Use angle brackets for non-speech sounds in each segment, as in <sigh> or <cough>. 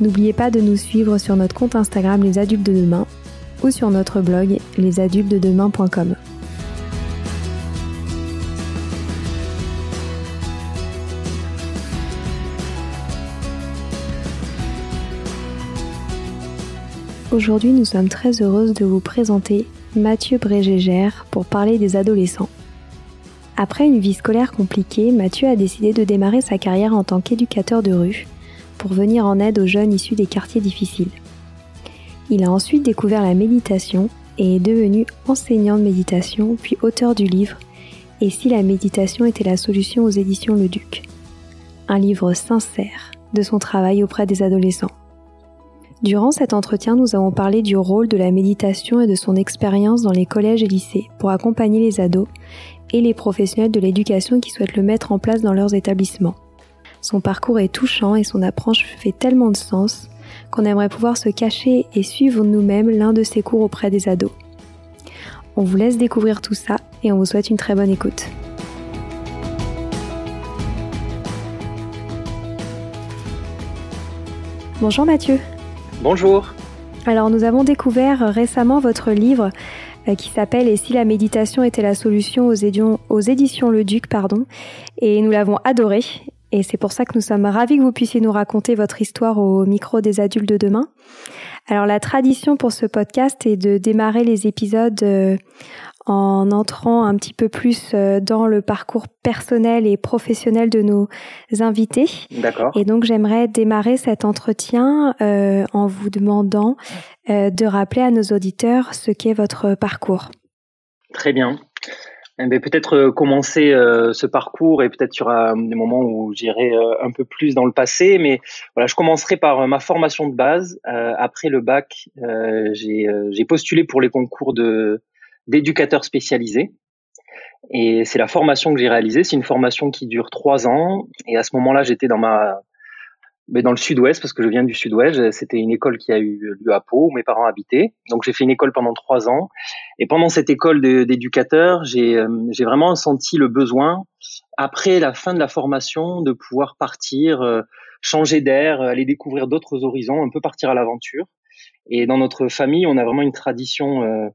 N'oubliez pas de nous suivre sur notre compte Instagram Les Adultes de Demain ou sur notre blog lesadultesdedemain.com. Aujourd'hui, nous sommes très heureuses de vous présenter Mathieu Brégégère pour parler des adolescents. Après une vie scolaire compliquée, Mathieu a décidé de démarrer sa carrière en tant qu'éducateur de rue pour venir en aide aux jeunes issus des quartiers difficiles. Il a ensuite découvert la méditation et est devenu enseignant de méditation puis auteur du livre Et si la méditation était la solution aux éditions Le Duc? Un livre sincère de son travail auprès des adolescents. Durant cet entretien, nous avons parlé du rôle de la méditation et de son expérience dans les collèges et lycées pour accompagner les ados et les professionnels de l'éducation qui souhaitent le mettre en place dans leurs établissements. Son parcours est touchant et son approche fait tellement de sens qu'on aimerait pouvoir se cacher et suivre nous-mêmes l'un de ses cours auprès des ados. On vous laisse découvrir tout ça et on vous souhaite une très bonne écoute. Bonjour Mathieu. Bonjour. Alors nous avons découvert récemment votre livre euh, qui s'appelle Et si la méditation était la solution aux, éditions, aux éditions Le Duc, pardon, et nous l'avons adoré et c'est pour ça que nous sommes ravis que vous puissiez nous raconter votre histoire au micro des adultes de demain. Alors la tradition pour ce podcast est de démarrer les épisodes euh, en entrant un petit peu plus euh, dans le parcours personnel et professionnel de nos invités. D'accord. Et donc j'aimerais démarrer cet entretien euh, en vous demandant de rappeler à nos auditeurs ce qu'est votre parcours. Très bien. Eh ben, peut-être euh, commencer euh, ce parcours et peut-être y aura des moments où j'irai euh, un peu plus dans le passé, mais voilà, je commencerai par ma formation de base. après le bac, j'ai postulé pour les concours de d'éducateurs spécialisés. Et c'est la formation que j'ai réalisée. C'est une formation qui dure trois ans. Et à ce moment-là, j'étais dans ma mais dans le sud-ouest, parce que je viens du sud-ouest, c'était une école qui a eu lieu à Pau, où mes parents habitaient. Donc j'ai fait une école pendant trois ans. Et pendant cette école d'éducateur, j'ai euh, vraiment senti le besoin, après la fin de la formation, de pouvoir partir, euh, changer d'air, aller découvrir d'autres horizons, un peu partir à l'aventure. Et dans notre famille, on a vraiment une tradition euh,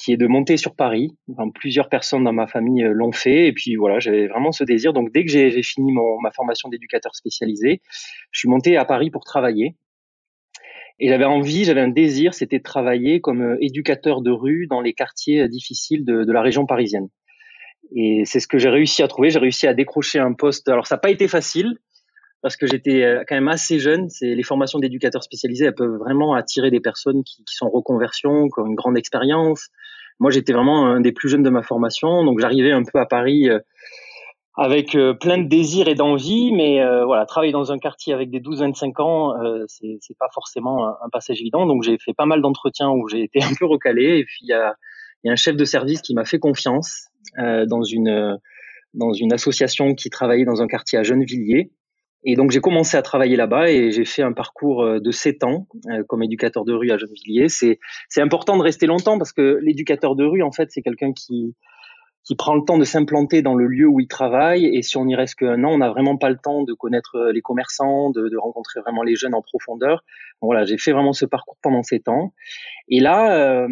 qui est de monter sur Paris. plusieurs personnes dans ma famille euh, l'ont fait. Et puis voilà, j'avais vraiment ce désir. Donc dès que j'ai fini mon, ma formation d'éducateur spécialisé, je suis monté à Paris pour travailler. Et j'avais envie, j'avais un désir, c'était de travailler comme euh, éducateur de rue dans les quartiers euh, difficiles de, de la région parisienne. Et c'est ce que j'ai réussi à trouver. J'ai réussi à décrocher un poste. Alors ça n'a pas été facile parce que j'étais quand même assez jeune. C'est les formations d'éducateurs spécialisés, elles peuvent vraiment attirer des personnes qui, qui sont en reconversion, qui ont une grande expérience, moi, j'étais vraiment un des plus jeunes de ma formation, donc j'arrivais un peu à Paris euh, avec euh, plein de désirs et d'envie, mais euh, voilà, travailler dans un quartier avec des 12-25 ans, c'est, pas forcément un, passage évident. Donc j'ai fait pas mal d'entretiens où j'ai été <laughs> un peu recalé, et puis il y a, y a, un chef de service qui m'a fait confiance dans une dans une association qui travaillait dans un quartier à Gennevilliers et donc j'ai commencé à travailler là-bas et j'ai fait un parcours euh, de 7 ans euh, comme éducateur de rue à Gennevilliers. C'est c'est important de rester longtemps parce que l'éducateur de rue en fait c'est quelqu'un qui qui prend le temps de s'implanter dans le lieu où il travaille et si on y reste qu'un an, on n'a vraiment pas le temps de connaître euh, les commerçants, de, de rencontrer vraiment les jeunes en profondeur. voilà, j'ai fait vraiment ce parcours pendant 7 ans. Et là,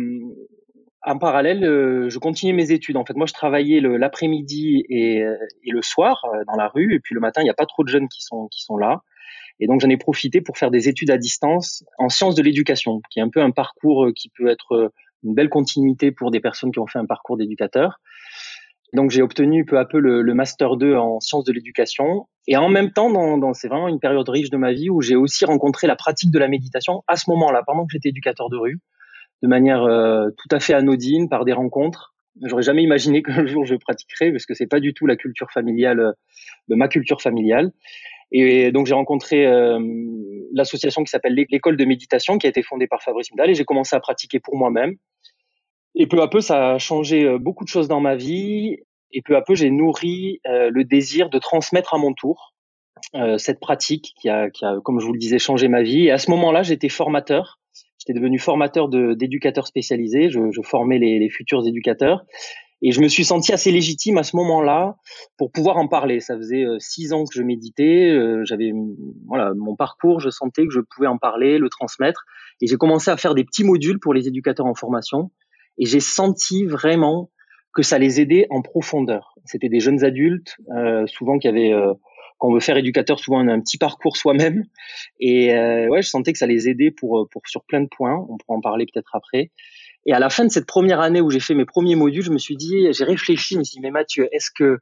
en parallèle, euh, je continuais mes études. En fait, moi, je travaillais l'après-midi et, euh, et, le soir euh, dans la rue, et puis le matin, il n'y a pas trop de jeunes qui sont là. Et donc, j'en ai profité pour faire des études à distance en sciences de l'éducation, qui est un peu un parcours qui peut être une belle continuité pour des personnes qui ont fait un parcours d'éducateur. Donc, j'ai obtenu peu à peu le, master 2 en sciences de l'éducation. Et en même temps, dans c'est vraiment une période riche de ma vie où j'ai aussi rencontré la pratique de la méditation à ce moment-là, pendant que j'étais éducateur de rue de manière euh, tout à fait anodine par des rencontres. J'aurais jamais imaginé <laughs> qu'un jour je pratiquerais parce que c'est pas du tout la culture familiale, de ma culture familiale. Et donc j'ai rencontré euh, l'association qui s'appelle l'école de méditation, qui a été fondée par Fabrice Midal, et j'ai commencé à pratiquer pour moi-même. Et peu à peu, ça a changé euh, beaucoup de choses dans ma vie. Et peu à peu, j'ai nourri euh, le désir de transmettre à mon tour euh, cette pratique qui a, qui a, comme je vous le disais, changé ma vie. Et à ce moment-là, j'étais formateur. J'étais devenu formateur d'éducateurs spécialisés. Je, formais les, futurs éducateurs. Et je me suis senti assez légitime à ce moment-là pour pouvoir en parler. Ça faisait euh, six ans que je méditais. Euh, J'avais voilà mon parcours. Je sentais que je pouvais en parler, le transmettre. Et j'ai commencé à faire des petits modules pour les éducateurs en formation. Et j'ai senti vraiment que ça les aidait en profondeur. C'était des jeunes adultes, euh, souvent qui avaient quand on veut faire éducateur, souvent on a un petit parcours soi-même. Et euh, ouais, je sentais que ça les aidait pour, pour sur plein de points. On pourra en parler peut-être après. Et à la fin de cette première année où j'ai fait mes premiers modules, je me suis dit, j'ai réfléchi, je me suis dit, mais Mathieu, est-ce que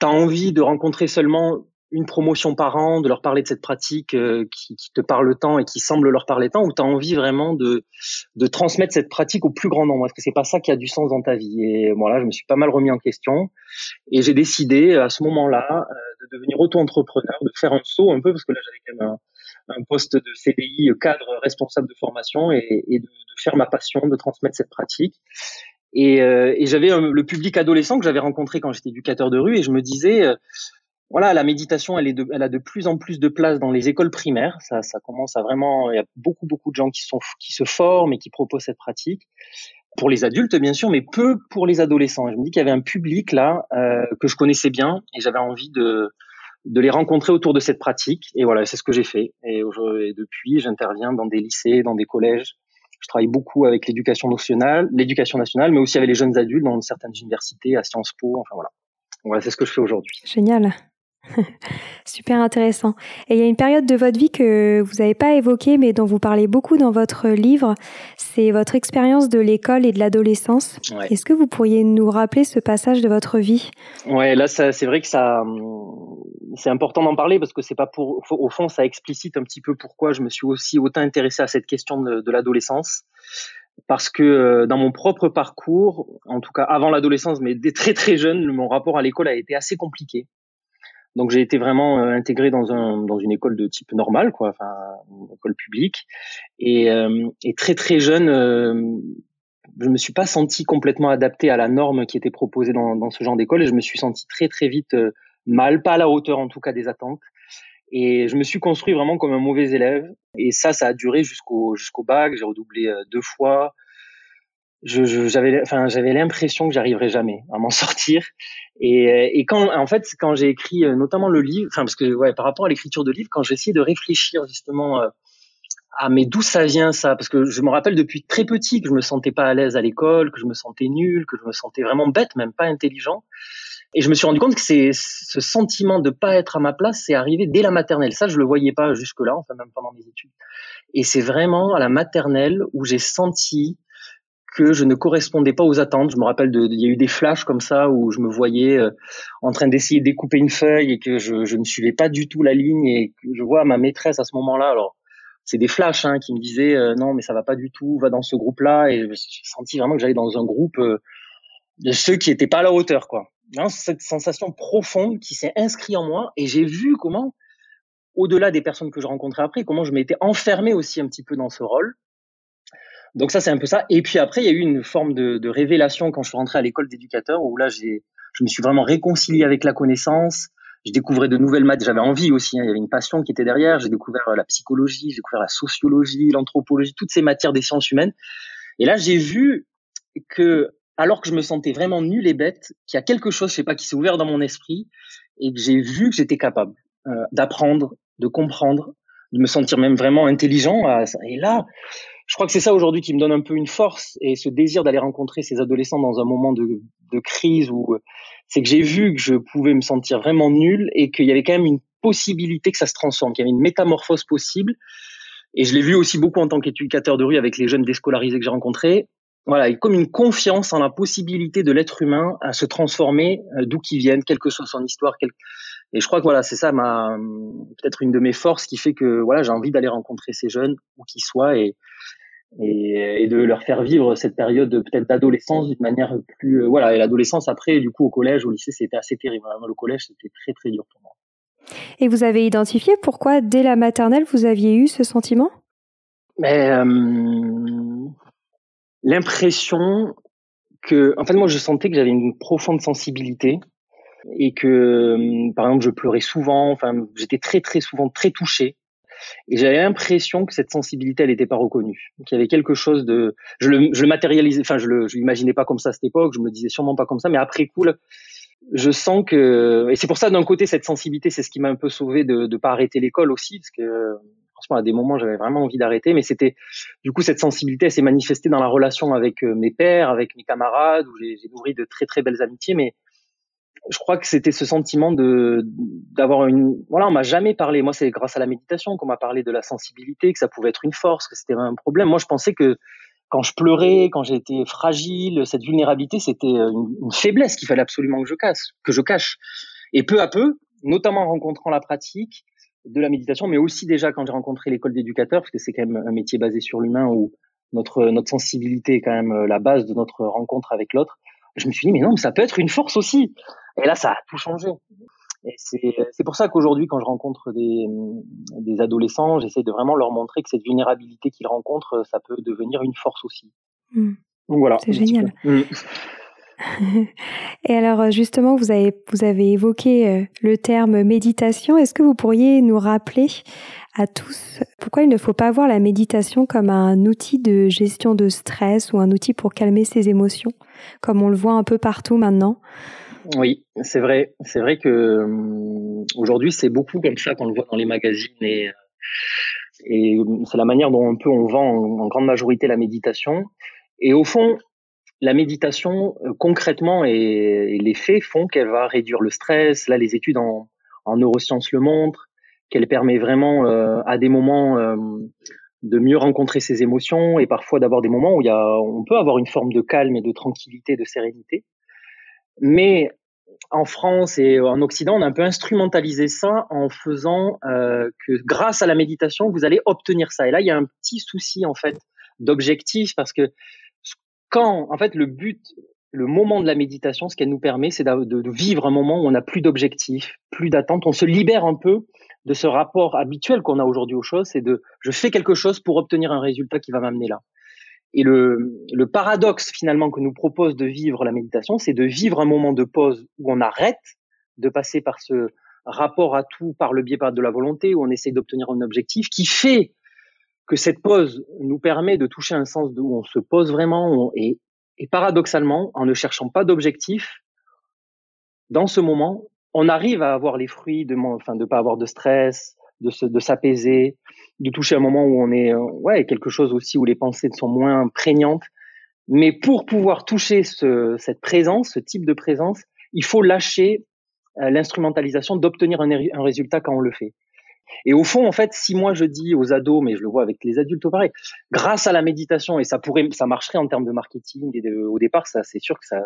tu as envie de rencontrer seulement une promotion par an, de leur parler de cette pratique euh, qui, qui, te parle tant et qui semble leur parler tant, ou tu as envie vraiment de, de transmettre cette pratique au plus grand nombre? Est-ce que c'est pas ça qui a du sens dans ta vie? Et voilà, je me suis pas mal remis en question et j'ai décidé à ce moment-là euh, de devenir auto-entrepreneur, de faire un saut un peu parce que là j'avais quand même un, poste de CDI cadre responsable de formation et, de, faire ma passion, de transmettre cette pratique. Et, euh, j'avais le public adolescent que j'avais rencontré quand j'étais éducateur de rue et je me disais voilà, la méditation, elle, a de plus en plus de place dans les écoles primaires. Ça, commence à vraiment, il y a beaucoup, beaucoup de gens qui se forment et qui proposent cette pratique. Pour les adultes, bien sûr, mais peu pour les adolescents. je me dis qu'il y avait un public là euh, que je connaissais bien et j'avais envie de, de les rencontrer autour de cette pratique. Et voilà, c'est ce que j'ai fait. Et, et depuis, j'interviens dans des lycées, dans des collèges. Je travaille beaucoup avec l'éducation nationale, l'éducation nationale, mais aussi avec les jeunes adultes dans certaines universités, à Sciences Po. Enfin voilà. Voilà, c'est ce que je fais aujourd'hui. Génial. <laughs> Super intéressant. Et il y a une période de votre vie que vous n'avez pas évoquée, mais dont vous parlez beaucoup dans votre livre, c'est votre expérience de l'école et de l'adolescence. Ouais. Est-ce que vous pourriez nous rappeler ce passage de votre vie? Ouais, là, c'est vrai que ça, c'est important d'en parler parce que c'est pas pour, au fond, ça explicite un petit peu pourquoi je me suis aussi autant intéressé à cette question de, de l'adolescence parce que euh, dans mon propre parcours, en tout cas avant l'adolescence, mais dès très très jeune, mon rapport à l'école a été assez compliqué. Donc j'ai été vraiment euh, intégré dans un dans une école de type normal, quoi, enfin une école publique, et, euh, et très très jeune, euh, je me suis pas senti complètement adapté à la norme qui était proposée dans, ce genre d'école, et je me suis senti très très vite euh, mal, pas à la hauteur en tout cas des attentes. Et je me suis construit vraiment comme un mauvais élève. Et ça, ça a duré jusqu'au jusqu'au bac. J'ai redoublé deux fois je, j'avais enfin j'avais l'impression que j'arriverais jamais à m'en <laughs> sortir. Et, et quand en fait quand j'ai écrit euh, notamment le livre enfin parce que ouais par rapport à l'écriture de livre quand j'ai essayé de réfléchir justement euh, à mais d'où ça vient ça parce que je me rappelle depuis très petit que je me sentais pas à l'aise à l'école que je me sentais nul que je me sentais vraiment bête même pas intelligent. Et je me suis rendu compte que c'est ce sentiment de pas être à ma place c'est arrivé dès la maternelle. Ça je le voyais pas jusque là enfin même pendant mes études. Et c'est vraiment à la maternelle où j'ai senti que je ne correspondais pas aux attentes. Je me rappelle, de, il y a eu des flashs comme ça où je me voyais euh, en train d'essayer de découper une feuille et que je, ne suivais pas du tout la ligne et que je vois ma maîtresse à ce moment-là. Alors, c'est des flashs hein, qui me disaient euh, non, mais ça va pas du tout, va dans ce groupe-là. Et j'ai senti vraiment que j'allais dans un groupe euh, de ceux qui étaient pas à la hauteur, quoi. Cette sensation profonde qui s'est inscrite en moi et j'ai vu comment, au-delà des personnes que je rencontrais après, comment je m'étais enfermé aussi un petit peu dans ce rôle donc ça, c'est un peu ça. Et puis après, il y a eu une forme de, révélation quand je suis rentré à l'école d'éducateur, où là, j'ai, je me suis vraiment réconcilié avec la connaissance. Je découvrais de nouvelles maths. J'avais envie aussi. Hein. Il y avait une passion qui était derrière. J'ai découvert la psychologie, j'ai découvert la sociologie, l'anthropologie, toutes ces matières des sciences humaines. Et là, j'ai vu que, alors que je me sentais vraiment nul et bête, qu'il y a quelque chose, je sais pas, qui s'est ouvert dans mon esprit et que j'ai vu que j'étais capable euh, d'apprendre, de comprendre, de me sentir même vraiment intelligent. Et là, je crois que c'est ça aujourd'hui qui me donne un peu une force et ce désir d'aller rencontrer ces adolescents dans un moment de, crise où c'est que j'ai vu que je pouvais me sentir vraiment nul et qu'il y avait quand même une possibilité que ça se transforme, qu'il y avait une métamorphose possible. Et je l'ai vu aussi beaucoup en tant qu'éducateur de rue avec les jeunes déscolarisés que j'ai rencontrés. Voilà, comme une confiance en la possibilité de l'être humain à se transformer euh, d'où qu'il vienne, quelle que soit son histoire. Et je crois que voilà, c'est ça ma peut-être une de mes forces qui fait que voilà, j'ai envie d'aller rencontrer ces jeunes où qu'ils soient et, et, et, de leur faire vivre cette période peut-être d'adolescence d'une manière plus euh, voilà et l'adolescence après du coup au collège au lycée c'était assez terrible le collège c'était très très dur pour moi Et vous avez identifié pourquoi dès la maternelle vous aviez eu ce sentiment? Mais euh, l'impression que, en fait, moi, je sentais que j'avais une profonde sensibilité et que, euh, par exemple, je pleurais souvent. Enfin, j'étais très, très souvent très touché. Et j'avais l'impression que cette sensibilité, elle n'était pas reconnue. Qu'il y avait quelque chose de, je le, je le matérialisais, enfin, je le, je l'imaginais pas comme ça à cette époque, je me le disais sûrement pas comme ça, mais après coup, je sens que, et c'est pour ça, d'un côté, cette sensibilité, c'est ce qui m'a un peu sauvé de ne pas arrêter l'école aussi, parce que, franchement, à des moments, j'avais vraiment envie d'arrêter, mais c'était, du coup, cette sensibilité, s'est manifestée dans la relation avec euh, mes pères, avec mes camarades, où j'ai nourri de très, très belles amitiés, mais je crois que c'était ce sentiment de d'avoir une voilà on m'a jamais parlé. Moi c'est grâce à la méditation qu'on m'a parlé de la sensibilité que ça pouvait être une force que c'était un problème. Moi je pensais que quand je pleurais quand j'étais fragile cette vulnérabilité c'était une, faiblesse qu'il fallait absolument que je casse que je cache. Et peu à peu notamment en rencontrant la pratique de la méditation mais aussi déjà quand j'ai rencontré l'école d'éducateur parce que c'est quand même un métier basé sur l'humain où notre notre sensibilité est quand même la base de notre rencontre avec l'autre je me suis dit mais non mais ça peut être une force aussi et là, ça a tout changé. Et c'est pour ça qu'aujourd'hui, quand je rencontre des, des adolescents, j'essaie de vraiment leur montrer que cette vulnérabilité qu'ils rencontrent, ça peut devenir une force aussi. Hmm. Donc voilà. C'est génial. Hmm. <laughs> Et alors justement, vous avez, vous avez évoqué euh, le terme méditation. Est-ce que vous pourriez nous rappeler à tous pourquoi il ne faut pas voir la méditation comme un outil de gestion de stress ou un outil pour calmer ses émotions, comme on le voit un peu partout maintenant? Oui, c'est vrai. C'est vrai que euh, aujourd'hui, c'est beaucoup comme ça qu'on le voit dans les magazines et, et c'est la manière dont on peut on vend en, grande majorité la méditation. Et au fond, la méditation, euh, concrètement, et, les faits font qu'elle va réduire le stress. Là, les études en, en neurosciences le montrent, qu'elle permet vraiment euh, à des moments de mieux rencontrer ses émotions et parfois d'avoir des moments où il y a, on peut avoir une forme de calme et de tranquillité, de sérénité. Mais en France et en Occident, on a un peu instrumentalisé ça en faisant euh, que grâce à la méditation, vous allez obtenir ça. Et là, il y a un petit souci en fait d'objectif parce que quand, en fait, le but, le moment de la méditation, ce qu'elle nous permet, c'est de, vivre un moment où on n'a plus d'objectif, plus d'attente. On se libère un peu de ce rapport habituel qu'on a aujourd'hui aux choses. C'est de, je fais quelque chose pour obtenir un résultat qui va m'amener là. Et le, le, paradoxe finalement que nous propose de vivre la méditation, c'est de vivre un moment de pause où on arrête de passer par ce rapport à tout par le biais de la volonté, où on essaie d'obtenir un objectif, qui fait que cette pause nous permet de toucher un sens où on se pose vraiment et, paradoxalement, en ne cherchant pas d'objectif, dans ce moment, on arrive à avoir les fruits de, enfin, de pas avoir de stress, de s'apaiser, de, toucher un moment où on est, euh, ouais, quelque chose aussi où les pensées sont moins prégnantes. Mais pour pouvoir toucher ce, cette présence, ce type de présence, il faut lâcher euh, l'instrumentalisation d'obtenir un, résultat quand on le fait. Et au fond, en fait, si moi je dis aux ados, mais je le vois avec les adultes au pareil, grâce à la méditation, et ça pourrait, ça marcherait en termes de marketing, et au départ, ça, c'est sûr que ça,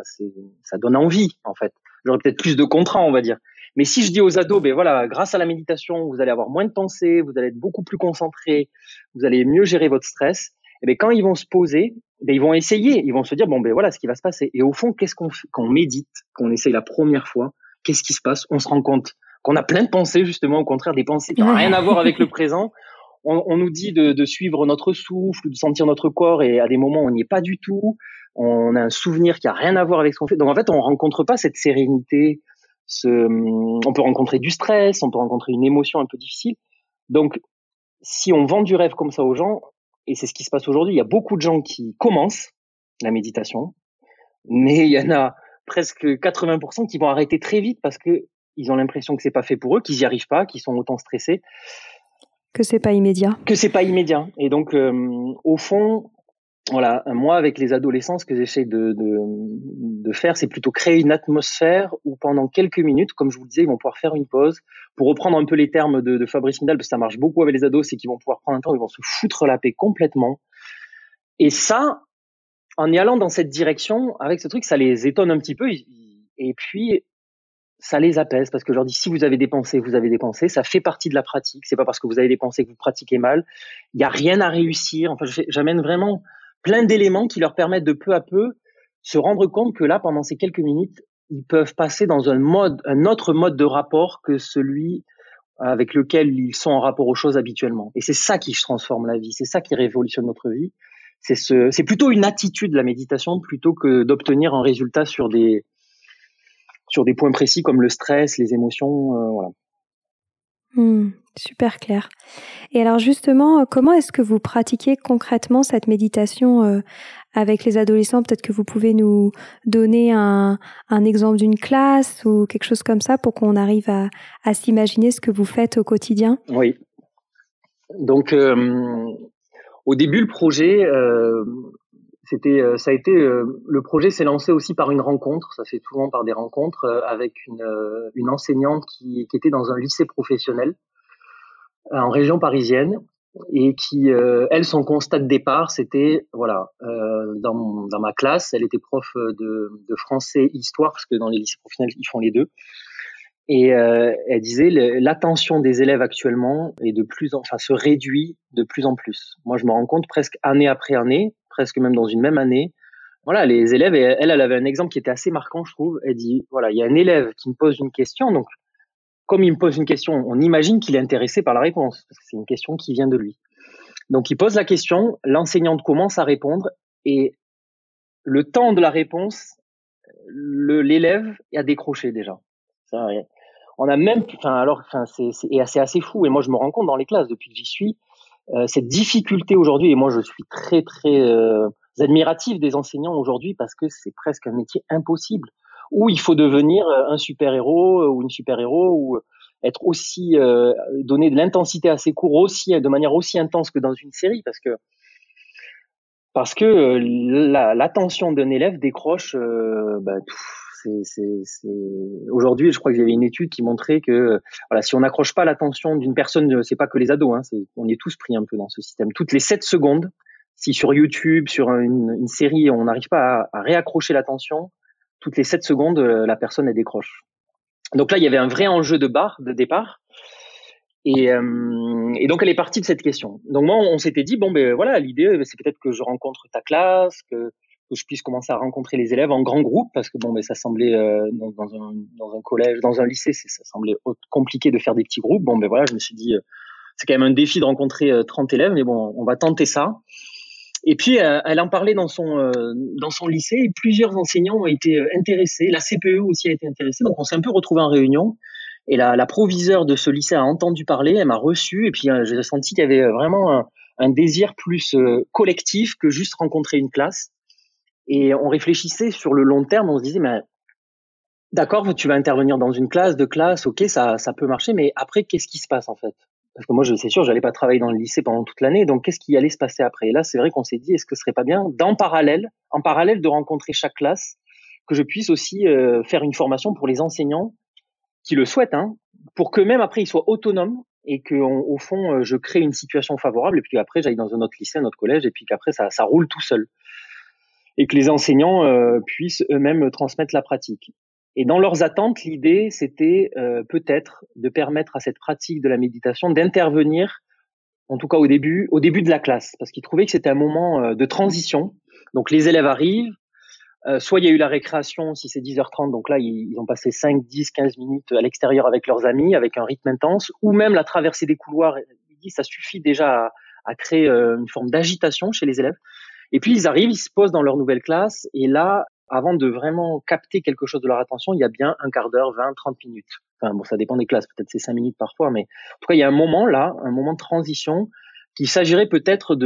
ça donne envie, en fait. J'aurais peut-être plus de contrats, on va dire. Mais si je dis aux ados, ben voilà, grâce à la méditation, vous allez avoir moins de pensées, vous allez être beaucoup plus concentré, vous allez mieux gérer votre stress. Et ben quand ils vont se poser, ben ils vont essayer, ils vont se dire bon ben voilà ce qui va se passer. Et au fond, qu'est-ce qu'on quand on médite, qu'on essaye la première fois, qu'est-ce qui se passe? On se rend compte qu'on a plein de pensées justement, au contraire des pensées qui n'ont rien à voir avec le <laughs> présent. On, on nous dit de, de, suivre notre souffle, de sentir notre corps, et à des moments on n'y est pas du tout. On a un souvenir qui a rien à voir avec ce qu'on fait. Donc en fait, on rencontre pas cette sérénité, on peut rencontrer du stress, on peut rencontrer une émotion un peu difficile. Donc, si on vend du rêve comme ça aux gens, et c'est ce qui se passe aujourd'hui, il y a beaucoup de gens qui commencent la méditation, mais il y en a presque 80% qui vont arrêter très vite parce que ils ont l'impression que c'est pas fait pour eux, qu'ils n'y arrivent pas, qu'ils sont autant stressés. Que c'est pas immédiat. Que c'est pas immédiat. Et donc, euh, au fond, voilà, moi avec les adolescents, ce que j'essaie de, de, de, faire, c'est plutôt créer une atmosphère où pendant quelques minutes, comme je vous le disais, ils vont pouvoir faire une pause. Pour reprendre un peu les termes de, de Fabrice Midal, parce que ça marche beaucoup avec les ados, c'est qu'ils vont pouvoir prendre un temps, ils vont se foutre la paix complètement. Et ça, en y allant dans cette direction, avec ce truc, ça les étonne un petit peu. Et puis, ça les apaise parce que je leur dis si vous avez dépensé, vous avez dépensé, ça fait partie de la pratique. C'est pas parce que vous avez dépensé que vous pratiquez mal. Il y a rien à réussir. Enfin, j'amène vraiment plein d'éléments qui leur permettent de peu à peu se rendre compte que là, pendant ces quelques minutes, ils peuvent passer dans un mode, un autre mode de rapport que celui avec lequel ils sont en rapport aux choses habituellement. Et c'est ça qui transforme la vie, c'est ça qui révolutionne notre vie. C'est ce, c'est plutôt une attitude la méditation plutôt que d'obtenir un résultat sur des sur des points précis comme le stress, les émotions, euh, voilà. Hmm, super clair. Et alors justement, comment est-ce que vous pratiquez concrètement cette méditation euh, avec les adolescents? Peut-être que vous pouvez nous donner un, un exemple d'une classe ou quelque chose comme ça pour qu'on arrive à, à s'imaginer ce que vous faites au quotidien? Oui. Donc, euh, au début, le projet, euh, c'était, euh, ça a été, euh, le projet s'est lancé aussi par une rencontre. Ça fait souvent par des rencontres euh, avec une, enseignante qui, était dans un lycée professionnel en région parisienne et qui, elle, son constat de départ, c'était, voilà, dans, ma classe, elle était prof de, français histoire parce que dans les lycées professionnels, ils font les deux. Et elle disait l'attention des élèves actuellement est de plus en, enfin se réduit de plus en plus. Moi, je me rends compte presque année après année, presque même dans une même année. Voilà, les élèves, elle, elle avait un exemple qui était assez marquant, je trouve. Elle dit voilà, il y a un élève qui me pose une question, donc comme il me pose une question, on imagine qu'il est intéressé par la réponse parce que c'est une question qui vient de lui. Donc il pose la question, l'enseignante commence à répondre et le temps de la réponse, l'élève a décroché déjà. On a même, enfin alors, enfin c'est assez fou. Et moi, je me rends compte dans les classes depuis que j'y suis, cette difficulté aujourd'hui. Et moi, je suis très très euh, admiratif des enseignants aujourd'hui parce que c'est presque un métier impossible où il faut devenir euh, un super héros ou une super héros ou être aussi euh, donner de l'intensité à ses cours aussi de manière aussi intense que dans une série parce que parce que l'attention d'un élève décroche bah, tout, aujourd'hui, je crois que j'avais une étude qui montrait que voilà, si on n'accroche pas l'attention d'une personne, c'est pas que les ados, hein, on est tous pris un peu dans ce système. Toutes les 7 secondes, si sur YouTube, sur une, série, on n'arrive pas à, réaccrocher l'attention, toutes les 7 secondes, euh, la personne elle décroche. Donc là, il y avait un vrai enjeu de barre de départ. Euh, et, donc elle est partie de cette question. Donc moi, on s'était dit bon ben voilà, l'idée c'est peut-être que je rencontre ta classe, que que je puisse commencer à rencontrer les élèves en grand groupe parce que bon, mais ça semblait euh, dans, un, collège, dans un lycée, ça semblait compliqué de faire des petits groupes. Bon, ben voilà, je me suis dit, euh, c'est quand même un défi de rencontrer 30 euh, élèves, mais bon, on va tenter ça. Et puis, elle en parlait dans son dans son lycée. Et plusieurs enseignants ont été intéressés. La CPE aussi a été intéressée. Donc, on s'est un peu retrouvé en réunion. Et la, proviseure de ce lycée a entendu parler, elle m'a reçu, et puis j'ai senti qu'il y avait vraiment un désir plus collectif que juste rencontrer une classe. Et on réfléchissait sur le long terme, on se disait, mais d'accord, tu vas intervenir dans une classe, de classe, ok, ça, ça peut marcher, mais après, qu'est-ce qui se passe en fait? Parce que moi, je c'est sûr, j'allais pas travailler dans le lycée pendant toute l'année, donc qu'est-ce qui allait se passer après? Et là, c'est vrai qu'on s'est dit, est-ce que ce serait pas bien, d'en parallèle, en parallèle de rencontrer chaque classe, que je puisse aussi euh, faire une formation pour les enseignants qui le souhaitent, hein, pour que même après ils soient autonomes et que au fond, euh, je crée une situation favorable, et puis après, j'aille dans un autre lycée, un autre collège, et puis qu'après, ça roule tout seul et que les enseignants euh, puissent eux-mêmes transmettre la pratique. Et dans leurs attentes, l'idée, c'était euh, peut-être de permettre à cette pratique de la méditation d'intervenir, en tout cas au début, au début de la classe, parce qu'ils trouvaient que c'était un moment euh, de transition. Donc les élèves arrivent, soit il y a eu la récréation, si c'est 10h30, donc là ils, ont passé 5, 10, 15 minutes à l'extérieur avec leurs amis, avec un rythme intense, ou même la traversée des couloirs. Il dit ça suffit déjà à créer une forme d'agitation chez les élèves. Et puis ils arrivent, ils se posent dans leur nouvelle classe, et là, avant de vraiment capter quelque chose de leur attention, il y a bien un quart d'heure, 20, 30 minutes. Enfin bon, ça dépend des classes, peut-être c'est 5 minutes parfois, mais en tout cas, il y a un moment là, un moment de transition qu'il s'agirait peut-être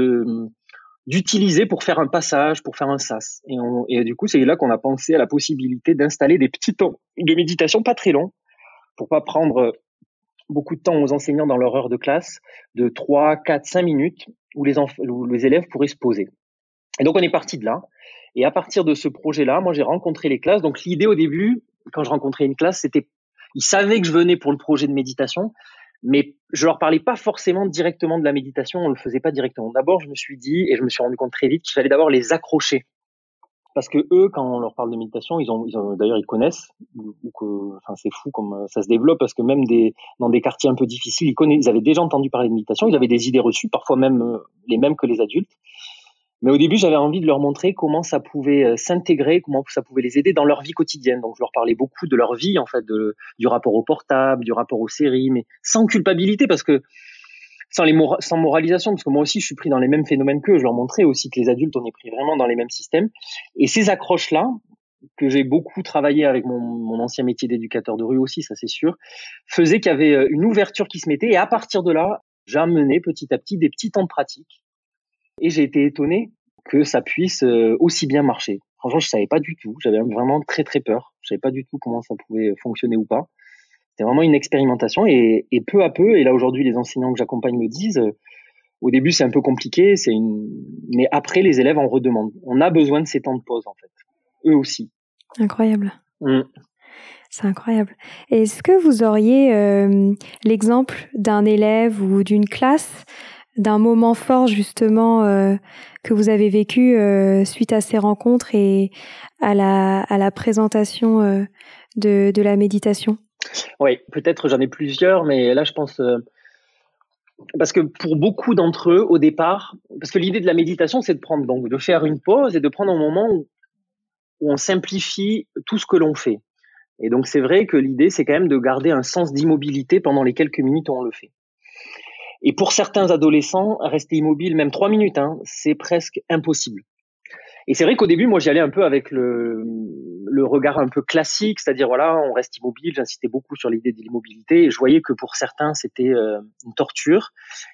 d'utiliser pour faire un passage, pour faire un sas. Et, du coup, c'est là qu'on a pensé à la possibilité d'installer des petits temps de méditation pas très longs, pour pas prendre beaucoup de temps aux enseignants dans leur heure de classe, de 3, 4, 5 minutes, où les élèves pourraient se poser. Et donc on est parti de là. Et à partir de ce projet-là, moi j'ai rencontré les classes. Donc l'idée au début, quand je rencontrais une classe, c'était, ils savaient que je venais pour le projet de méditation, mais je leur parlais pas forcément directement de la méditation. On le faisait pas directement. D'abord, je me suis dit et je me suis rendu compte très vite qu'il fallait d'abord les accrocher, parce que eux, quand on leur parle de méditation, ils ont, ils ont d'ailleurs ils connaissent ou, que, enfin c'est fou comme ça se développe parce que même des dans des quartiers un peu difficiles, ils connaissent, ils avaient déjà entendu parler de méditation, ils avaient des idées reçues, parfois même euh, les mêmes que les adultes Mais au début, j'avais envie de leur montrer comment ça pouvait euh, s'intégrer, comment ça pouvait les aider dans leur vie quotidienne. Donc, je leur parlais beaucoup de leur vie, en fait, du rapport au portable, du rapport aux séries, mais sans culpabilité, parce que sans, moralisation, parce que moi aussi, je suis pris dans les mêmes phénomènes qu'eux. Je leur montrais aussi que les adultes, on est pris vraiment dans les mêmes systèmes. Et ces accroches-là, que j'ai beaucoup travaillé avec mon, ancien métier d'éducateur de rue aussi, ça c'est sûr, faisaient qu'il y avait euh, une ouverture qui se mettait. Et à partir de là, amené petit à petit des petits temps de pratique et j'ai été étonné que ça puisse euh, aussi bien marcher. Franchement, je savais pas du tout. J'avais vraiment très très peur. Je savais pas du tout comment ça pouvait fonctionner ou pas. C'était vraiment une expérimentation et, et, peu à peu, et là aujourd'hui les enseignants que j'accompagne me disent, euh, au début c'est un peu compliqué, c'est une, mais après les élèves en redemandent. On a besoin de ces temps de pause en fait, eux aussi. Incroyable. Mmh. C'est incroyable. Est-ce que vous auriez euh, l'exemple d'un élève ou d'une classe d'un moment fort justement euh, que vous avez vécu euh, suite à ces rencontres et à la, présentation euh, de, la méditation? Oui, peut-être j'en ai plusieurs, mais là je pense parce que pour beaucoup d'entre eux, au départ, parce que l'idée de la méditation, c'est de prendre donc de faire une pause et de prendre un moment où on simplifie tout ce que l'on fait. Et donc c'est vrai que l'idée, c'est quand même de garder un sens d'immobilité pendant les quelques minutes où on le fait. Et pour certains adolescents, rester immobile, même trois minutes, hein, c'est presque impossible. Et c'est vrai qu'au début, moi, j'y allais un peu avec le, le regard un peu classique, c'est-à-dire voilà, on reste immobile. J'insistais beaucoup sur l'idée de l'immobilité. Et je voyais que pour certains, c'était euh, une torture,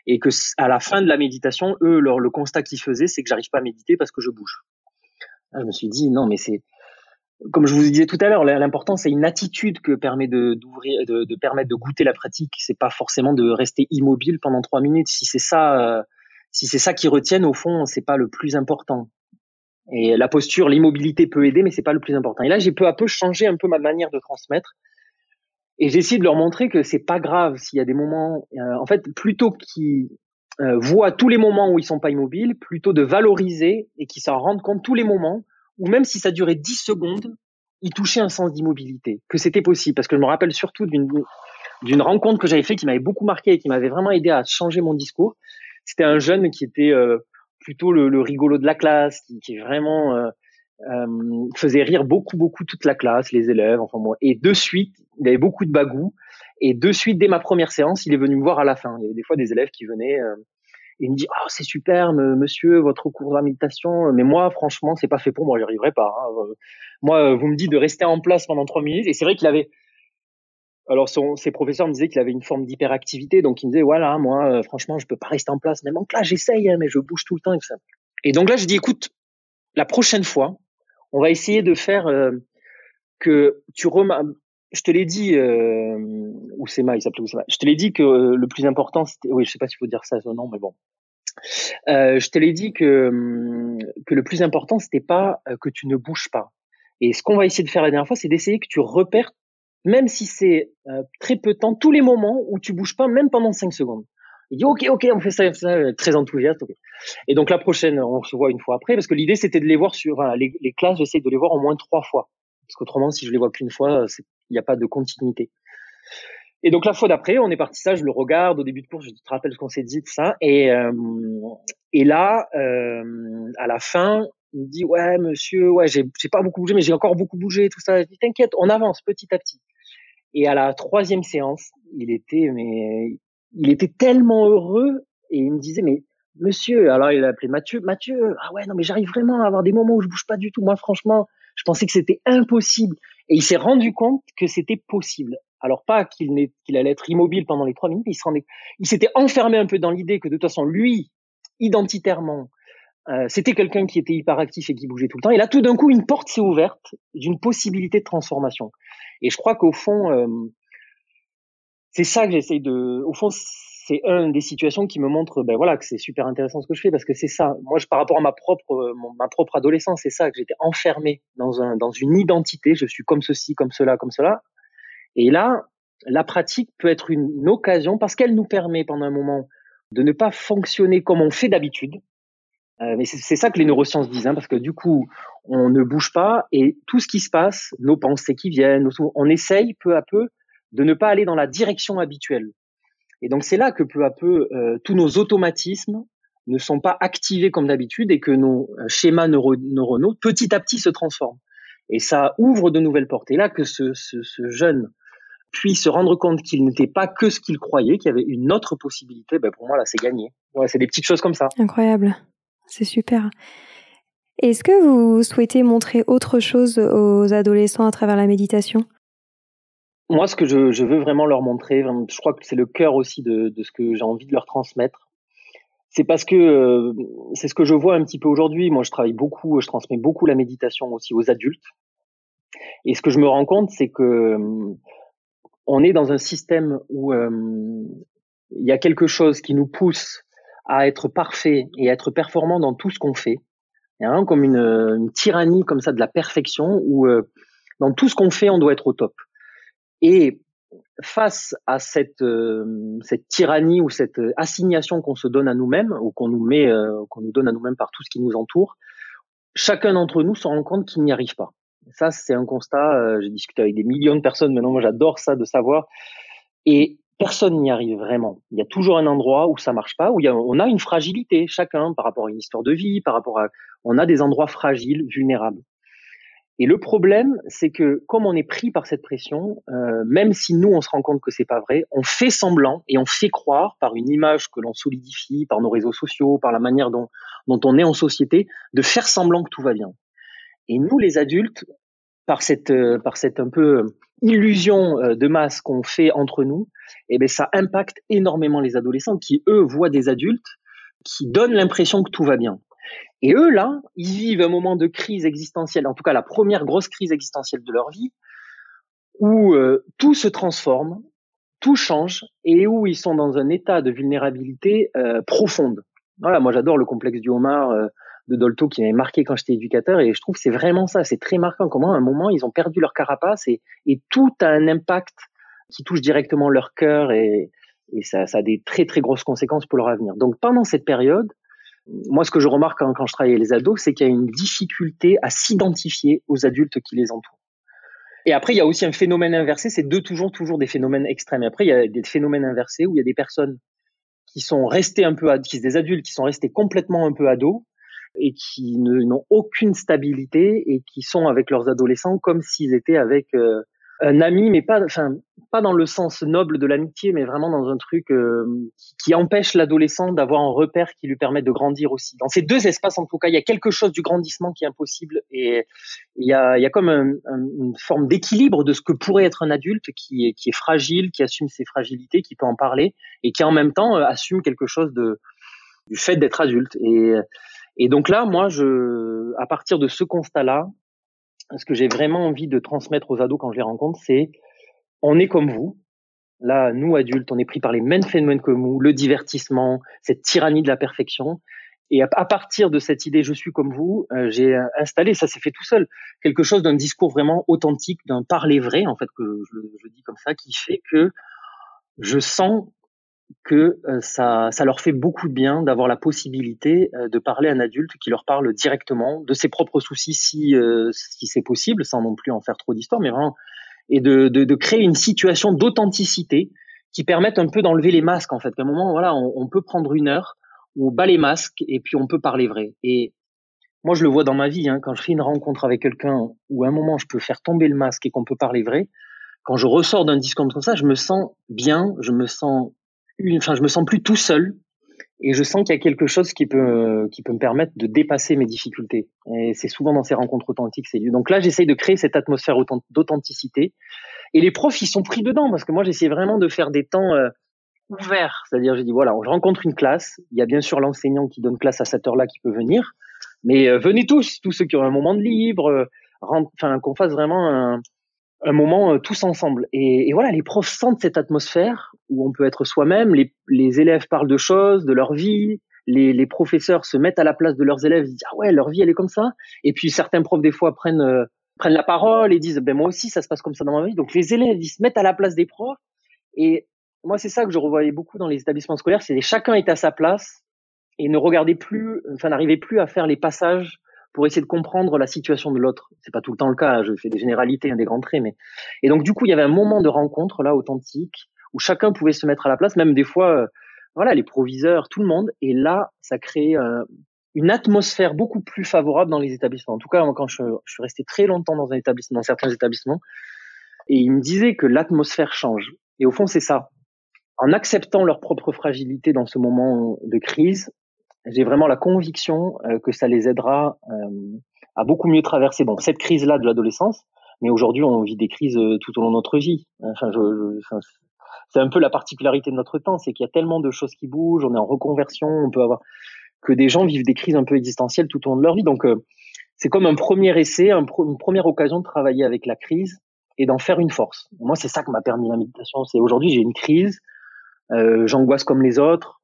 et que à la fin de la méditation, eux, leur, le constat qu'ils faisaient, c'est que j'arrive pas à méditer parce que je bouge. je me suis dit non, mais c'est comme je vous disais tout à l'heure, l'important c'est une attitude que permet de d'ouvrir, de, de, permettre de goûter la pratique. C'est pas forcément de rester immobile pendant trois minutes. Si c'est ça, euh, si c'est ça qui retienne au fond, c'est pas le plus important. Et la posture, l'immobilité peut aider, mais c'est pas le plus important. Et là, j'ai peu à peu changé un peu ma manière de transmettre. Et j'essaie de leur montrer que c'est pas grave s'il y a des moments, euh, en fait, plutôt qu'ils euh, voient tous les moments où ils sont pas immobiles, plutôt de valoriser et qu'ils s'en rendent compte tous les moments ou même si ça durait 10 secondes, il touchait un sens d'immobilité, que c'était possible. Parce que je me rappelle surtout d'une rencontre que j'avais fait qui m'avait beaucoup marqué et qui m'avait vraiment aidé à changer mon discours. C'était un jeune qui était euh, plutôt le, le, rigolo de la classe, qui, qui vraiment euh, euh, faisait rire beaucoup beaucoup toute la classe, les élèves, enfin moi. Et de suite, il avait beaucoup de bagou. Et de suite, dès ma première séance, il est venu me voir à la fin. Il y avait des fois des élèves qui venaient euh, il me dit oh c'est super monsieur votre cours de méditation mais moi franchement c'est pas fait pour moi j'y arriverai pas hein. Euh, moi vous me dites de rester en place pendant trois minutes. Et c'est vrai qu'il avait alors ses professeurs me disaient qu'il avait une forme d'hyperactivité. Donc il me disait voilà moi euh, franchement je peux pas rester en place. Même en classe j'essaye hein, mais je bouge tout le temps et ça. Et donc là je dis écoute la prochaine fois on va essayer de faire euh, que tu remarques je te l'ai dit, euh, Oussema, il s'appelait. Je te l'ai dit que le plus important, c'était, oui, je sais pas s'il faut dire ça non, mais bon, euh, je te l'ai dit que, hum, que le plus important, c'était pas euh, que tu ne bouges pas. Et ce qu'on va essayer de faire la dernière fois, c'est d'essayer que tu repères, même si c'est euh, très peu de temps, tous les moments où tu bouges pas, même pendant 5 secondes. Il dit ok, ok, on fait ça, ça très enthousiaste. Et donc la prochaine, on se voit une fois après, parce que l'idée c'était de les voir sur voilà, les, classes, j'essaie de les voir au moins trois fois, parce qu'autrement, si je les vois qu'une fois, il n'y a pas de continuité. Et donc la fois d'après, on est parti ça, je le regarde au début de cours, je te rappelle ce qu'on s'est dit, tout ça. Et, euh, et là, euh, à la fin, il me dit ouais monsieur, ouais j'ai pas beaucoup bougé, mais j'ai encore beaucoup bougé, tout ça. Je dis t'inquiète, on avance petit à petit. Et à la troisième séance, il était mais il était tellement heureux et il me disait mais monsieur, alors il appelé Mathieu, Mathieu, ah ouais non mais j'arrive vraiment à avoir des moments où je bouge pas du tout. Moi franchement, je pensais que c'était impossible. Et il s'est rendu compte que c'était possible. Alors pas qu'il qu'il allait être immobile pendant les trois minutes, il il s'était enfermé un peu dans l'idée que de toute façon lui, identitairement, euh, c'était quelqu'un qui était hyperactif et qui bougeait tout le temps. Et là, tout d'un coup, une porte s'est ouverte d'une possibilité de transformation. Et je crois qu'au fond, euh, c'est ça que j'essaye de. Au fond, c'est une des situations qui me montre, ben voilà, que c'est super intéressant ce que je fais parce que c'est ça. Moi, je, par rapport à ma propre, ma propre adolescence, c'est ça que j'étais enfermé dans un, dans une identité. Je suis comme ceci, comme cela, comme cela. Et là, la pratique peut être une, occasion parce qu'elle nous permet pendant un moment de ne pas fonctionner comme on fait d'habitude. Euh, mais c'est ça que les neurosciences disent, hein, parce que du coup, on ne bouge pas et tout ce qui se passe, nos pensées qui viennent, on essaye peu à peu de ne pas aller dans la direction habituelle. Et donc c'est là que peu à peu, euh, tous nos automatismes ne sont pas activés comme d'habitude et que nos schémas neuronaux petit à petit se transforment. Et ça ouvre de nouvelles portes. Et là, que ce jeune puisse se rendre compte qu'il n'était pas que ce qu'il croyait, qu'il y avait une autre possibilité, ben pour moi, là, c'est gagné. Ouais, c'est des petites choses comme ça. Incroyable. C'est super. Est-ce que vous souhaitez montrer autre chose aux adolescents à travers la méditation? Moi, ce que je, veux vraiment leur montrer, je crois que c'est le cœur aussi de, ce que j'ai envie de leur transmettre, c'est parce que euh, c'est ce que je vois un petit peu aujourd'hui. Moi, je travaille beaucoup, je transmets beaucoup la méditation aussi aux adultes. Et ce que je me rends compte, c'est que euh, on est dans un système où euh, il y a quelque chose qui nous pousse à être parfait et à être performant dans tout ce qu'on fait. Hein, comme une, une, tyrannie comme ça de la perfection où dans tout ce qu'on fait, on doit être au top. Et face à cette, euh, cette tyrannie ou cette assignation qu'on se donne à nous-mêmes ou qu'on nous met, euh, qu'on nous donne à nous-mêmes par tout ce qui nous entoure, chacun d'entre nous se rend compte qu'il n'y arrive pas. Ça, c'est un constat. Euh, j'ai discuté avec des millions de personnes maintenant. Moi, j'adore ça de savoir. Et personne n'y arrive vraiment. Il y a toujours un endroit où ça marche pas, où il y a, on a une fragilité chacun par rapport à une histoire de vie, par rapport à, on a des endroits fragiles, vulnérables. Et le problème, c'est que comme on est pris par cette pression, euh, même si nous on se rend compte que c'est pas vrai, on fait semblant et on fait croire par une image que l'on solidifie, par nos réseaux sociaux, par la manière dont, on est en société, de faire semblant que tout va bien. Et nous, les adultes, par cette, euh, par cette un peu euh, illusion de masse qu'on fait entre nous, eh ben ça impacte énormément les adolescents qui eux voient des adultes qui donnent l'impression que tout va bien. Et eux, là, ils vivent un moment de crise existentielle, en tout cas la première grosse crise existentielle de leur vie, où euh, tout se transforme, tout change, et où ils sont dans un état de vulnérabilité euh, profonde. Voilà, moi j'adore le complexe du homard euh, de Dolto qui m'avait marqué quand j'étais éducateur, et je trouve c'est vraiment ça, c'est très marquant comment à un moment ils ont perdu leur carapace et, tout a un impact qui touche directement leur cœur et, ça a des très très grosses conséquences pour leur avenir. Donc pendant cette période, moi, ce que je remarque quand, je travaille avec les ados, c'est qu'il y a une difficulté à s'identifier aux adultes qui les entourent. Et après, il y a aussi un phénomène inversé, c'est deux toujours, toujours des phénomènes extrêmes. Après, il y a des phénomènes inversés où il y a des personnes qui sont restées un peu, qui des adultes qui sont restés complètement un peu ados et qui n'ont aucune stabilité et qui sont avec leurs adolescents comme s'ils étaient avec euh, un ami, mais pas, enfin, pas dans le sens noble de l'amitié, mais vraiment dans un truc euh, qui empêche l'adolescent d'avoir un repère qui lui permet de grandir aussi. Dans ces deux espaces, en tout cas, il y a quelque chose du grandissement qui est impossible et il y a, il y a comme une forme d'équilibre de ce que pourrait être un adulte qui est, qui est fragile, qui assume ses fragilités, qui peut en parler et qui en même temps euh, assume quelque chose de du fait d'être adulte. Et, et donc là, moi, je, à partir de ce constat-là, ce que j'ai vraiment envie de transmettre aux ados quand je les rencontre, c'est on est comme vous. Là, nous adultes, on est pris par les mêmes phénomènes que vous, le divertissement, cette tyrannie de la perfection. Et à, partir de cette idée, je suis comme vous, euh, j'ai installé, ça s'est fait tout seul, quelque chose d'un discours vraiment authentique, d'un parler vrai, en fait, que je, je, dis comme ça, qui fait que je sens que euh, ça, leur fait beaucoup de bien d'avoir la possibilité euh, de parler à un adulte qui leur parle directement de ses propres soucis si, euh, c'est possible, sans non plus en faire trop d'histoire, mais vraiment, et de, créer une situation d'authenticité qui permette un peu d'enlever les masques en fait. À un moment, voilà, on, on, peut prendre une heure où on bat les masques et puis on peut parler vrai. Et moi, je le vois dans ma vie, hein, quand je fais une rencontre avec quelqu'un où à un moment je peux faire tomber le masque et qu'on peut parler vrai, quand je ressors d'un discours comme ça, je me sens bien, je me sens enfin, je me sens plus tout seul et je sens qu'il y a quelque chose qui peut qui peut me permettre de dépasser mes difficultés. Et c'est souvent dans ces rencontres authentiques, c'est donc là j'essaye de créer cette atmosphère d'authenticité. Et les profs ils sont pris dedans parce que moi j'essaie vraiment de faire des temps euh, ouverts, c'est-à-dire j'ai dit voilà, je rencontre une classe, il y a bien sûr l'enseignant qui donne classe à cette heure-là qui peut venir, mais euh, venez tous, tous ceux qui ont un moment de libre, euh, enfin qu'on fasse vraiment un, un moment euh, tous ensemble. Et, et, voilà, les profs sentent cette atmosphère où on peut être soi-même, les, les, élèves parlent de choses, de leur vie, les, les, professeurs se mettent à la place de leurs élèves, ils disent ah ouais, leur vie elle est comme ça. Et puis certains profs des fois prennent euh, prennent la parole et disent ben moi aussi ça se passe comme ça dans ma vie. Donc les élèves ils se mettent à la place des profs. Et moi c'est ça que je revoyais beaucoup dans les établissements scolaires, c'est chacun est à sa place et ne regardez plus, enfin n'arrivez plus à faire les passages pour essayer de comprendre la situation de l'autre. C'est pas tout le temps le cas, je fais des généralités, hein, des grands traits, mais et donc du coup il y avait un moment de rencontre là authentique où chacun pouvait se mettre à la place, même des fois. Euh, voilà, les proviseurs, tout le monde. Et là, ça crée une atmosphère beaucoup plus favorable dans les établissements. En tout cas, quand je, je, suis resté très longtemps dans un établissement, dans certains établissements, et ils me disaient que l'atmosphère change. Et au fond, c'est ça. En acceptant leur propre fragilité dans ce moment de crise, j'ai vraiment la conviction euh, que ça les aidera euh, à beaucoup mieux traverser bon cette crise-là de l'adolescence. Mais aujourd'hui, on vit des crises euh, tout au long de notre vie. Enfin, je, je, c'est un peu la particularité de notre temps, c'est qu'il y a tellement de choses qui bougent. On est en reconversion, on peut avoir que des gens vivent des crises un peu existentielles tout au long de leur vie. Donc, c'est comme un premier essai, un une première occasion de travailler avec la crise et d'en faire une force. Moi, c'est ça que m'a permis la méditation. C'est aujourd'hui, j'ai une crise, euh, j'angoisse comme les autres,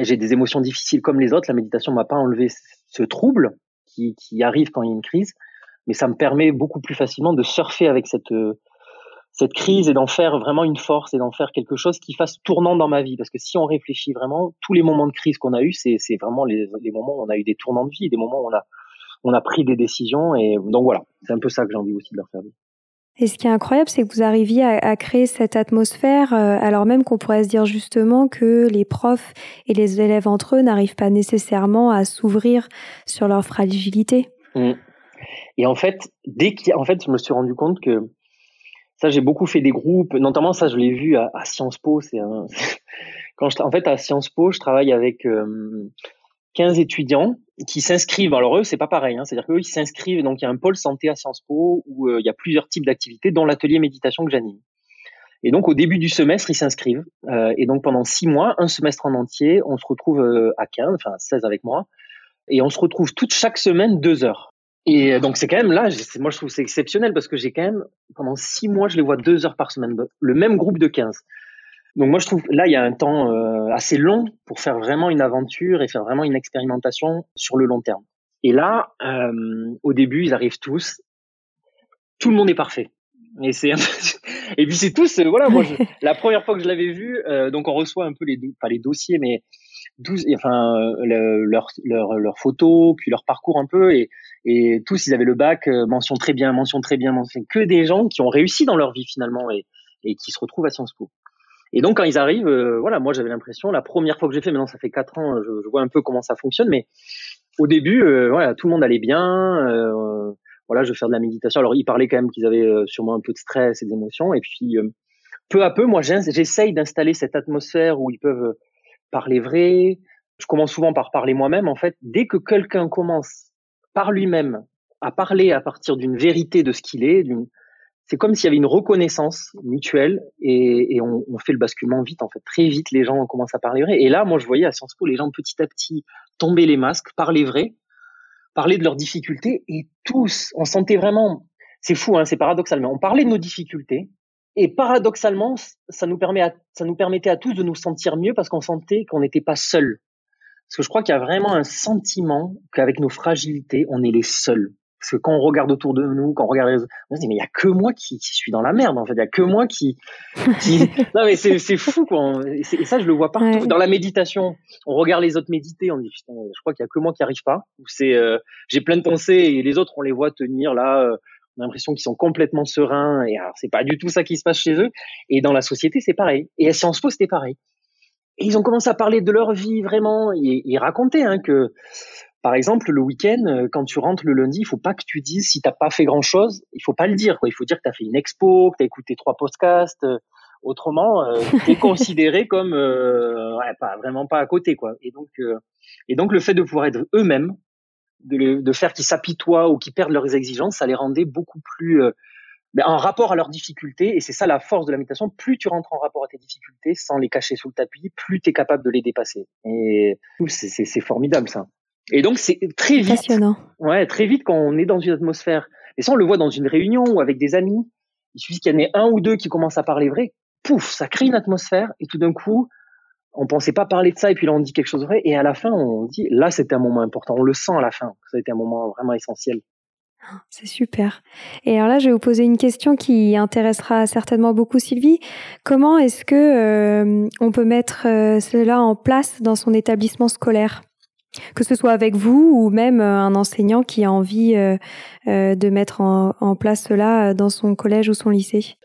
j'ai des émotions difficiles comme les autres. La méditation m'a pas enlevé ce trouble qui, qui, arrive quand il y a une crise, mais ça me permet beaucoup plus facilement de surfer avec cette cette crise et d'en faire vraiment une force et d'en faire quelque chose qui fasse tournant dans ma vie. Parce que si on réfléchit vraiment, tous les moments de crise qu'on a eu, c'est vraiment les, les, moments où on a eu des tournants de vie, des moments où on a on a pris des décisions. Et donc voilà, c'est un peu ça que j'ai envie aussi de leur faire. Et ce qui est incroyable, c'est que vous arriviez à, créer cette atmosphère, euh, alors même qu'on pourrait se dire justement que les profs et les élèves entre eux n'arrivent pas nécessairement à s'ouvrir sur leur fragilité. Mmh. Et en fait, dès qu'il, fait, je me suis rendu compte que ça, j'ai beaucoup fait des groupes, notamment ça, je l'ai vu à, Sciences Po. C'est <laughs> quand en fait, à Sciences Po, je travaille avec euh, 15 étudiants qui s'inscrivent. Alors eux, c'est pas pareil. Hein. C'est-à-dire qu'eux, ils s'inscrivent. Donc il y a un pôle santé à Sciences Po où euh, il y a plusieurs types d'activités, dont l'atelier méditation que j'anime. Et donc au début du semestre, ils s'inscrivent. Euh, et donc pendant six mois, un semestre en entier, on se retrouve euh, à 15, enfin 16 avec moi, et on se retrouve toute chaque semaine deux heures. Et donc c'est quand même là, moi je trouve c'est exceptionnel parce que j'ai quand même pendant six mois, je les vois deux heures par semaine, le même groupe de 15. Donc moi je trouve là il y a un temps euh, assez long pour faire vraiment une aventure et faire vraiment une expérimentation sur le long terme. Et là, euh, au début ils arrivent tous, tout le monde est parfait. Et c'est <laughs> et puis c'est tous euh, voilà moi la première fois que je l'avais vu donc on reçoit un peu les pas les dossiers mais 12 enfin leurs leur, leur photos puis leur parcours un peu et et tous ils avaient le bac mention très bien mention très bien mention que des gens qui ont réussi dans leur vie finalement et et qui se retrouvent à Sciences Po. Et donc quand ils arrivent, euh, voilà, moi j'avais l'impression, la première fois que j'ai fait, maintenant ça fait quatre ans, je, je, vois un peu comment ça fonctionne, mais au début, euh, voilà, tout le monde allait bien. Euh, voilà, je vais faire de la méditation. Alors ils parlaient quand même qu'ils avaient sûrement un peu de stress et d'émotions, et puis peu à peu, moi j'essaye d'installer cette atmosphère où ils peuvent parler vrai. Je commence souvent par parler moi-même. En fait, dès que quelqu'un commence par lui-même à parler à partir d'une vérité de ce qu'il est, d'une c'est comme s'il y avait une reconnaissance mutuelle et, on, fait le basculement vite en fait. Très vite les gens commencent à parler vrai. Et là moi je voyais à Sciences Po les gens petit à petit tomber les masques parler vrai parler de leurs difficultés et tous on sentait vraiment c'est fou hein, c'est paradoxal mais on parlait de nos difficultés et paradoxalement ça nous permettait à tous de nous sentir mieux parce qu'on sentait qu'on n'était pas seuls. Parce que je crois qu'il y a vraiment un sentiment qu'avec nos fragilités on est les seuls parce que quand on regarde autour de nous, quand on regarde les on se dit mais il y a que moi qui, qui, suis dans la merde en fait, il y a que moi qui, qui... <laughs> non mais c'est fou quoi. Et, et, ça je le vois partout. Dans la méditation, on regarde les autres méditer, on dit putain, je crois qu'il y a que moi qui arrive pas. Ou c'est euh, j'ai plein de pensées et les autres on les voit tenir là. Euh, on a l'impression qu'ils sont complètement sereins et alors c'est pas du tout ça qui se passe chez eux. Et dans la société c'est pareil. Et à Sciences Po c'était pareil. Et ils ont commencé à parler de leur vie vraiment. Ils, ils racontaient hein, que par exemple, le week-end, euh, quand tu rentres le lundi, il faut pas que tu dises si t'as pas fait grand-chose. Il faut pas le dire. Quoi. Il faut dire que tu as fait une expo, que tu as écouté trois podcasts. Euh, autrement, euh, <laughs> tu es considéré comme euh, ouais, pas vraiment pas à côté. quoi. Et donc, et donc le fait de pouvoir être eux-mêmes, de, de faire qu'ils s'apitoient ou qu'ils perdent leurs exigences, ça les rendait beaucoup plus ben, en rapport à leurs difficultés. Et c'est ça la force de la méditation. Plus tu rentres en rapport à tes difficultés sans les cacher sous le tapis, plus tu es capable de les dépasser. Et c'est formidable ça. Et donc c'est très vite. Passionnant. Ouais, très vite quand on est dans une atmosphère. Et ça on le voit dans une réunion ou avec des amis. Il suffit qu'il y en ait un ou deux qui commencent à parler vrai. Pouf, ça crée une atmosphère et tout d'un coup, on pensait pas parler de ça et puis là on dit quelque chose de vrai et à la fin on dit là c'était un moment important. On le sent à la fin. Ça a été un moment vraiment essentiel. C'est super. Et alors là, je vais vous poser une question qui intéressera certainement beaucoup Sylvie. Comment est-ce que euh, on peut mettre euh, cela en place dans son établissement scolaire? Que ce soit avec vous ou même euh, un enseignant qui a envie euh, euh, de mettre en, place cela dans son collège ou son lycée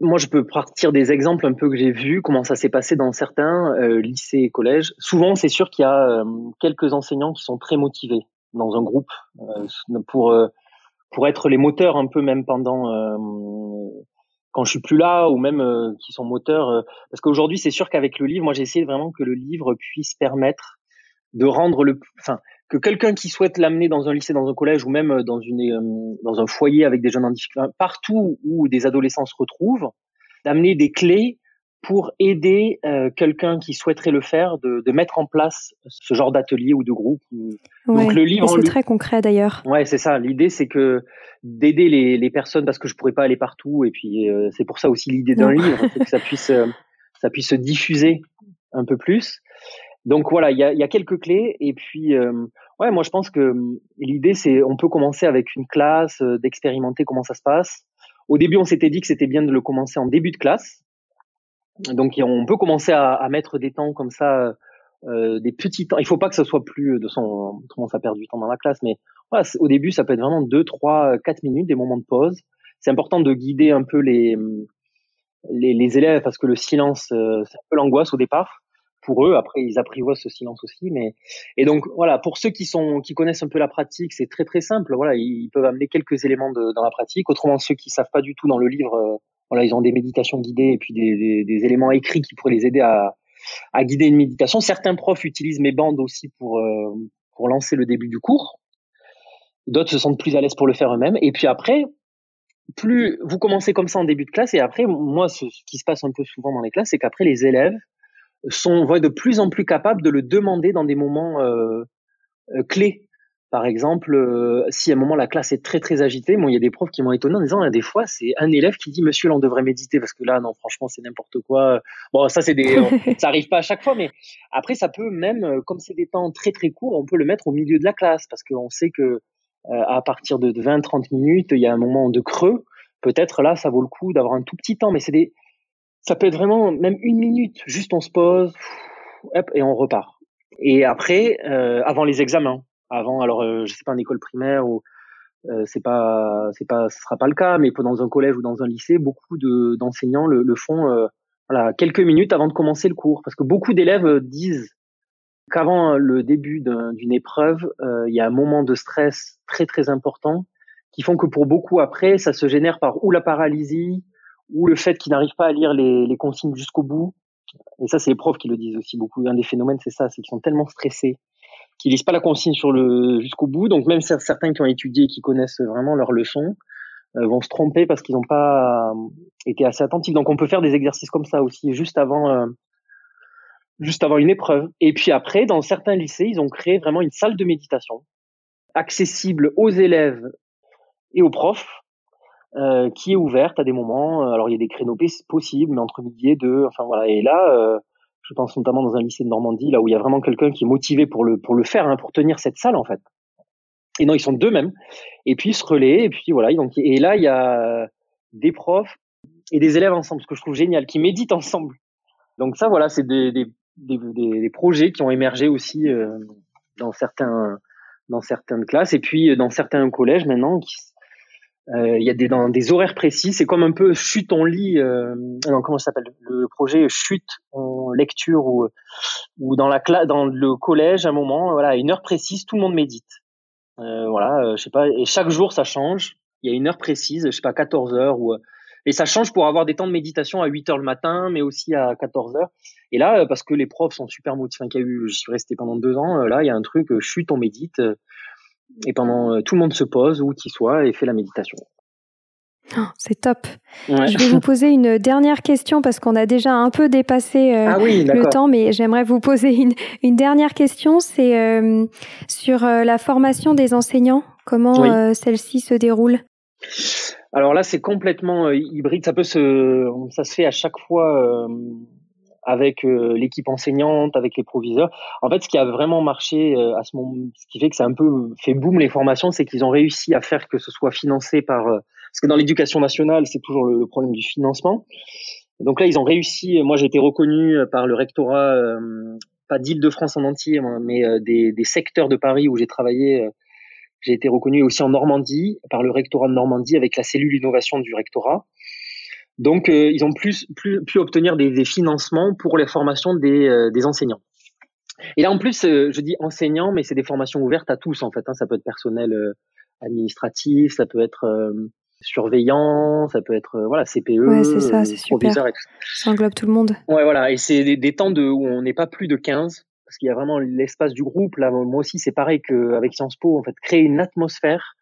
moi, je peux partir des exemples un peu que j'ai vus, comment ça s'est passé dans certains lycées et collèges. Souvent, c'est sûr qu'il y a quelques enseignants qui sont très motivés dans un groupe pour pour être les moteurs un peu même pendant quand je suis plus là ou même qui sont moteurs. parce qu'aujourd'hui, c'est sûr qu'avec le livre, moi, j'ai essayé vraiment que le livre puisse permettre de rendre le, enfin, que quelqu'un qui souhaite l'amener dans un lycée, dans un collège ou même euh, dans une euh, dans un foyer avec des jeunes en difficulté, partout où des adolescents se retrouvent, d'amener des clés pour aider euh, quelqu'un qui souhaiterait le faire de, de, mettre en place ce genre d'atelier ou de groupe. Donc le livre, c'est très concret d'ailleurs. Ouais, c'est ça. L'idée, c'est que d'aider les, les, personnes parce que je pourrais pas aller partout et puis c'est pour ça aussi l'idée d'un livre, c'est que ça <laughs> puisse ça puisse se diffuser un peu plus. Donc voilà, il y a, quelques clés et puis euh, ouais, moi je pense que hum, l'idée c'est on peut commencer avec une classe, euh, d'expérimenter comment ça se passe. Au début, on s'était dit que c'était bien de le commencer en début de classe. Donc on peut commencer à, à mettre des temps comme ça, euh, des petits temps. Il faut pas que ce soit plus de son comment ça perd du temps dans la classe, mais voilà, au début ça peut être vraiment deux, trois, quatre minutes, des moments de pause. C'est important de guider un peu les les, élèves parce que le silence euh, c'est un peu l'angoisse au départ pour eux. Après, ils apprivoisent ce silence aussi. Mais et donc voilà, pour ceux qui sont qui connaissent un peu la pratique, c'est très très simple. Voilà, ils, peuvent amener quelques éléments de, dans la pratique. Autrement, ceux qui savent pas du tout dans le livre, euh, voilà, ils ont des méditations guidées et puis des, des, des, éléments écrits qui pourraient les aider à, à guider une méditation. Certains profs utilisent mes bandes aussi pour euh, pour lancer le début du cours. D'autres se sentent plus à l'aise pour le faire eux-mêmes. Et puis après, plus vous commencez comme ça en début de classe, et après, moi, ce qui se passe un peu souvent dans les classes, c'est qu'après les élèves sont de plus en plus capables de le demander dans des moments euh, euh, clés. Par exemple, euh, si à un moment la classe est très très agitée, bon, il y a des profs qui m'ont étonné en disant, il y a des fois, c'est un élève qui dit, Monsieur, là, on devrait méditer parce que là, non, franchement, c'est n'importe quoi. Bon, ça, c'est des, <laughs> ça arrive pas à chaque fois, mais après, ça peut même, comme c'est des temps très très courts, on peut le mettre au milieu de la classe parce qu'on sait que à partir de 20-30 minutes, il y a un moment de creux. Peut-être là, ça vaut le coup d'avoir un tout petit temps, mais c'est des, ça peut être vraiment même une minute, juste on se pose, et on repart. Et après, euh, avant les examens, avant, alors euh, je sais pas en école primaire ou euh, c'est pas, c'est pas, ce sera pas le cas, mais dans un collège ou dans un lycée, beaucoup de d'enseignants le, le, font, euh, voilà, quelques minutes avant de commencer le cours, parce que beaucoup d'élèves disent qu'avant le début d'une épreuve, euh, il y a un moment de stress très très important qui font que pour beaucoup après, ça se génère par ou la paralysie, ou le fait qu'ils n'arrivent pas à lire les, les consignes jusqu'au bout. Et ça, c'est les profs qui le disent aussi beaucoup. Un des phénomènes, c'est ça, c'est qu'ils sont tellement stressés qu'ils lisent pas la consigne sur le jusqu'au bout. Donc même certains qui ont étudié et qui connaissent vraiment leurs leçons euh, vont se tromper parce qu'ils n'ont pas euh, été assez attentifs. Donc on peut faire des exercices comme ça aussi juste avant euh, juste avant une épreuve. Et puis après, dans certains lycées, ils ont créé vraiment une salle de méditation accessible aux élèves et aux profs euh, qui est ouverte à des moments. Euh, alors il y a des créneaux possibles, mais entre midi et deux. Enfin voilà. Et là, euh, je pense notamment dans un lycée de Normandie, là où il y a vraiment quelqu'un qui est motivé pour le pour le faire, hein, pour tenir cette salle en fait. Et non, ils sont deux mêmes. Et puis ils se relaient. Et puis voilà. Donc et là il y a des profs et des élèves ensemble, ce que je trouve génial, qui méditent ensemble. Donc ça voilà, c'est des, des, des, des, projets qui ont émergé aussi euh, dans certains dans certaines classes et puis dans certains collèges maintenant qui euh, il y a des, horaires précis. C'est comme un peu chute en lit. Euh, comment ça s'appelle? Le projet chute en lecture ou dans le collège, à un moment, voilà, une heure précise, tout le monde médite. Euh, voilà, euh, je sais pas. Et chaque jour, ça change. Il y a une heure précise, je sais pas, 14 heures ou et ça change pour avoir des temps de méditation à 8 heures le matin, mais aussi à 14 heures. Et là, parce que les profs sont super motivés, qu'il y a eu, je suis resté pendant deux ans, là, il y a un truc, chute, on médite et pendant euh, tout le monde se pose où qu'il soit et fait la méditation. Oh, c'est top. Je vais vous poser une dernière question parce qu'on a déjà un peu dépassé euh, ah le temps, mais j'aimerais vous poser une, une dernière question. C'est euh, sur la formation des enseignants. Comment celle-ci se déroule? Alors là, c'est complètement hybride. Ça peut se, ça se fait à chaque fois avec euh, l'équipe enseignante, avec les proviseurs. En fait, ce qui a vraiment marché euh, à ce moment, ce qui fait que ça a un peu fait boom les formations, c'est qu'ils ont réussi à faire que ce soit financé par, euh, parce que dans l'éducation nationale, c'est toujours le, problème du financement. donc là, ils ont réussi. Moi, j'ai été reconnu par le rectorat, pas d'Île-de-France en entier, mais des, des, secteurs de Paris où j'ai travaillé. j'ai été reconnu aussi en Normandie par le rectorat de Normandie avec la cellule innovation du rectorat. Donc, ils ont plus, plus pu obtenir des, des, financements pour les formations des, des enseignants. Et là, en plus, je dis enseignants, mais c'est des formations ouvertes à tous, en fait. Hein. Ça peut être personnel administratif, ça peut être surveillant, ça peut être voilà CPE, ouais, c'est ça, c'est super. Ça englobe tout le monde. Ouais, voilà, et c'est des, des, temps de où on n'est pas plus de 15 parce qu'il y a vraiment l'espace du groupe. Là, moi aussi, c'est pareil qu'avec Sciences Po, en fait, créer une atmosphère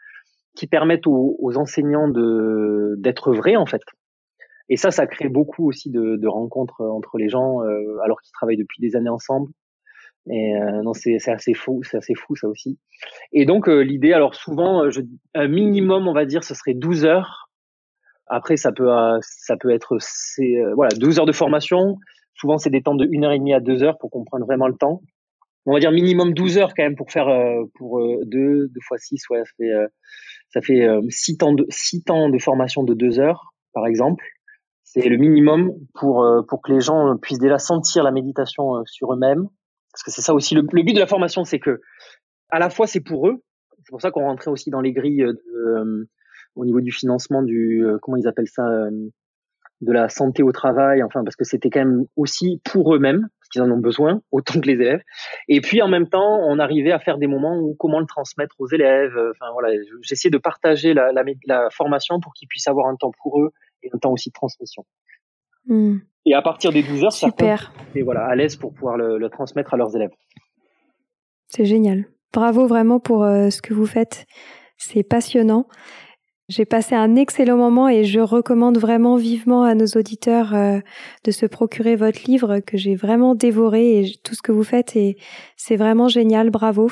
qui permette aux, aux enseignants de d'être vrais, en fait. Et ça, ça crée beaucoup aussi de, rencontres entre les gens, euh, alors qu'ils travaillent depuis des années ensemble. Et euh, non, c'est assez fou, c'est assez fou ça aussi. Et donc euh, l'idée, alors souvent, un minimum, on va dire, ce serait 12 heures. Après, ça peut, ça peut être, voilà, 12 heures de formation, Souvent, c'est des temps de 1 heure et demie à 2 heures pour qu'on prenne vraiment le temps. On va dire minimum 12 heures quand même pour faire euh, pour euh, deux, deux fois 6, ouais, ça fait euh, ça fait six temps de six temps de formation de 2 heures par exemple. C'est le minimum pour pour que les gens puissent déjà sentir la méditation sur eux-mêmes parce que c'est ça aussi le, but de la formation, c'est que à la fois c'est pour eux, c'est pour ça qu'on rentrait aussi dans les grilles de, au niveau du financement du comment ils appellent ça de la santé au travail, enfin parce que c'était quand même aussi pour eux-mêmes, parce qu'ils en ont besoin autant que les élèves. Et puis en même temps, on arrivait à faire des moments où comment le transmettre aux élèves. Enfin voilà, j'essayais de partager la, la formation pour qu'ils puissent avoir un temps pour eux et un temps aussi de transmission. Hmm. Et à partir des 12 heures, Super. et voilà, à l'aise pour pouvoir le, le, transmettre à leurs élèves. C'est génial. Bravo vraiment pour euh, ce que vous faites. C'est passionnant. J'ai passé un excellent moment et je recommande vraiment vivement à nos auditeurs euh, de se procurer votre livre que j'ai vraiment dévoré et tout ce que vous faites et c'est vraiment génial, bravo.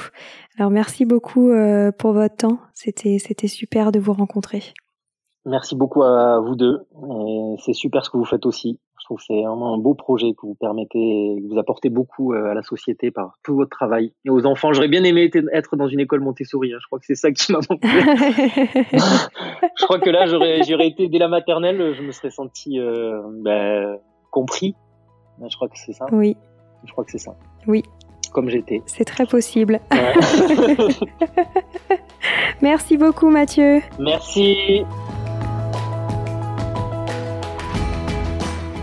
Alors merci beaucoup euh, pour votre temps, c'était c'était super de vous rencontrer. Merci beaucoup à vous deux. C'est super ce que vous faites aussi. Je trouve que c'est vraiment un beau projet que vous permettez, que vous apportez beaucoup euh, à la société par tout votre travail. Et aux enfants, j'aurais bien aimé être dans une école Montessori. Hein. Je crois que c'est ça qui m'a manqué. <laughs> <laughs> je crois que là, j'aurais, j'aurais été dès la maternelle, je me serais senti euh, ben, compris. Je crois que c'est ça. Oui. Je crois que c'est ça. Oui. Comme j'étais. C'est très possible. <laughs> Merci beaucoup, Mathieu. Merci.